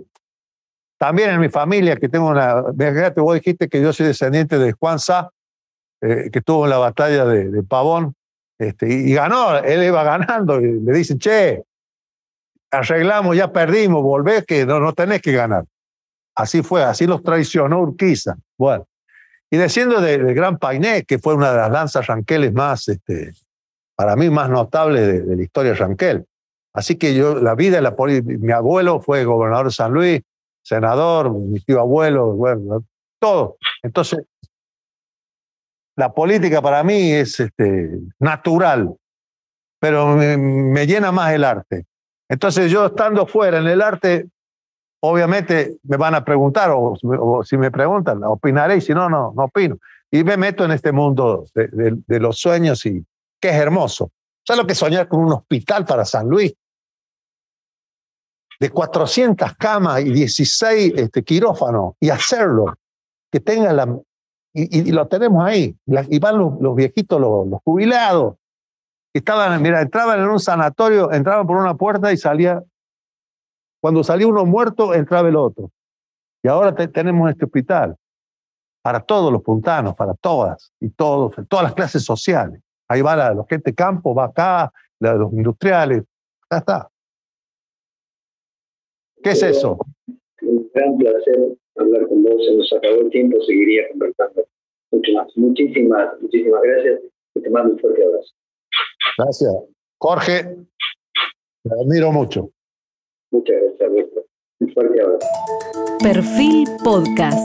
también en mi familia, que tengo una. Fíjate, vos dijiste que yo soy descendiente de Juan Sá, eh, que estuvo en la batalla de, Pavón, este, y, ganó, él iba ganando, y le dicen, che, arreglamos, ya perdimos, volvés, que no, no tenés que ganar. Así fue, así los traicionó Urquiza. Bueno, y desciendo del Gran Painé, que fue una de las lanzas ranqueles más, este, para mí, más notables de, de la historia de Ranquel. Así que yo, la vida de la mi abuelo fue gobernador de San Luis, senador, mi tío abuelo, todo. Entonces, la política para mí es este, natural, pero me, llena más el arte. Entonces yo estando fuera en el arte, obviamente me van a preguntar, o, si me preguntan, opinaré, y si no, no, no opino. Y me meto en este mundo de, de los sueños y que es hermoso. ¿Sabes lo que soñar con un hospital para San Luis? De 400 camas y 16 este, quirófanos y hacerlo, que tenga la... Y, lo tenemos ahí, y van los, viejitos, los, jubilados, que estaban, mira, entraban en un sanatorio, entraban por una puerta y salía, cuando salía uno muerto, entraba el otro. Y ahora tenemos este hospital para todos los puntanos, para todas y todos, todas las clases sociales. Ahí va la, la gente campo, va acá, la, los industriales, ya está. ¿Qué es eso? Un gran placer hablar con vos. Se nos acabó el tiempo, seguiría conversando mucho más. Muchísimas, muchísimas gracias y te mando un fuerte abrazo. Gracias. Jorge, te admiro mucho. Muchas gracias, Un fuerte abrazo. Perfil Podcast.